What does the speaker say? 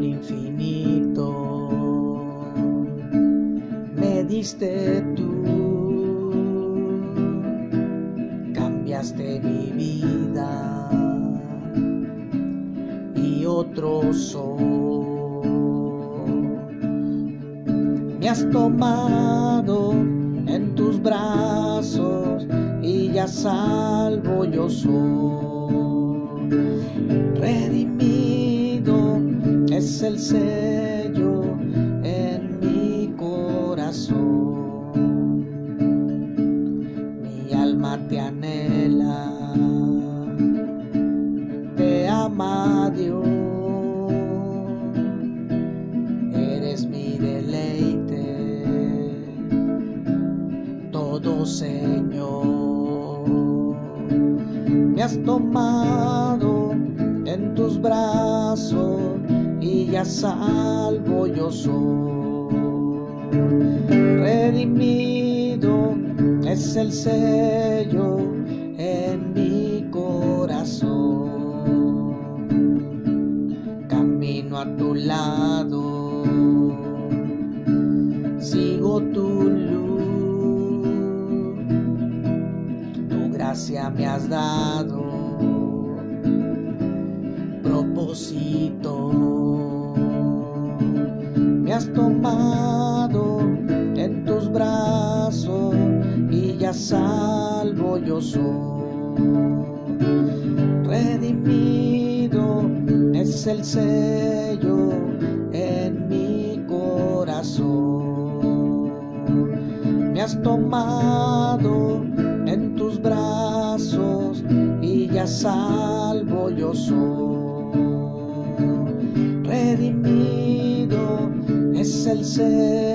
amor infinito me diste tú, cambiaste mi vida y otro soy. Me has tomado en tus brazos y ya salvo yo soy sello en mi corazón. Mi alma te anhela, te ama Dios. Eres mi deleite, todo Señor. Me has tomado en tus brazos y ya salvo yo soy. Redimido es el sello en mi corazón. Camino a tu lado, sigo tu luz, tu gracia me has dado brazos y ya salvo yo soy. Redimido es el sello en mi corazón. Me has tomado en tus brazos y ya salvo yo soy. Redimido es el ser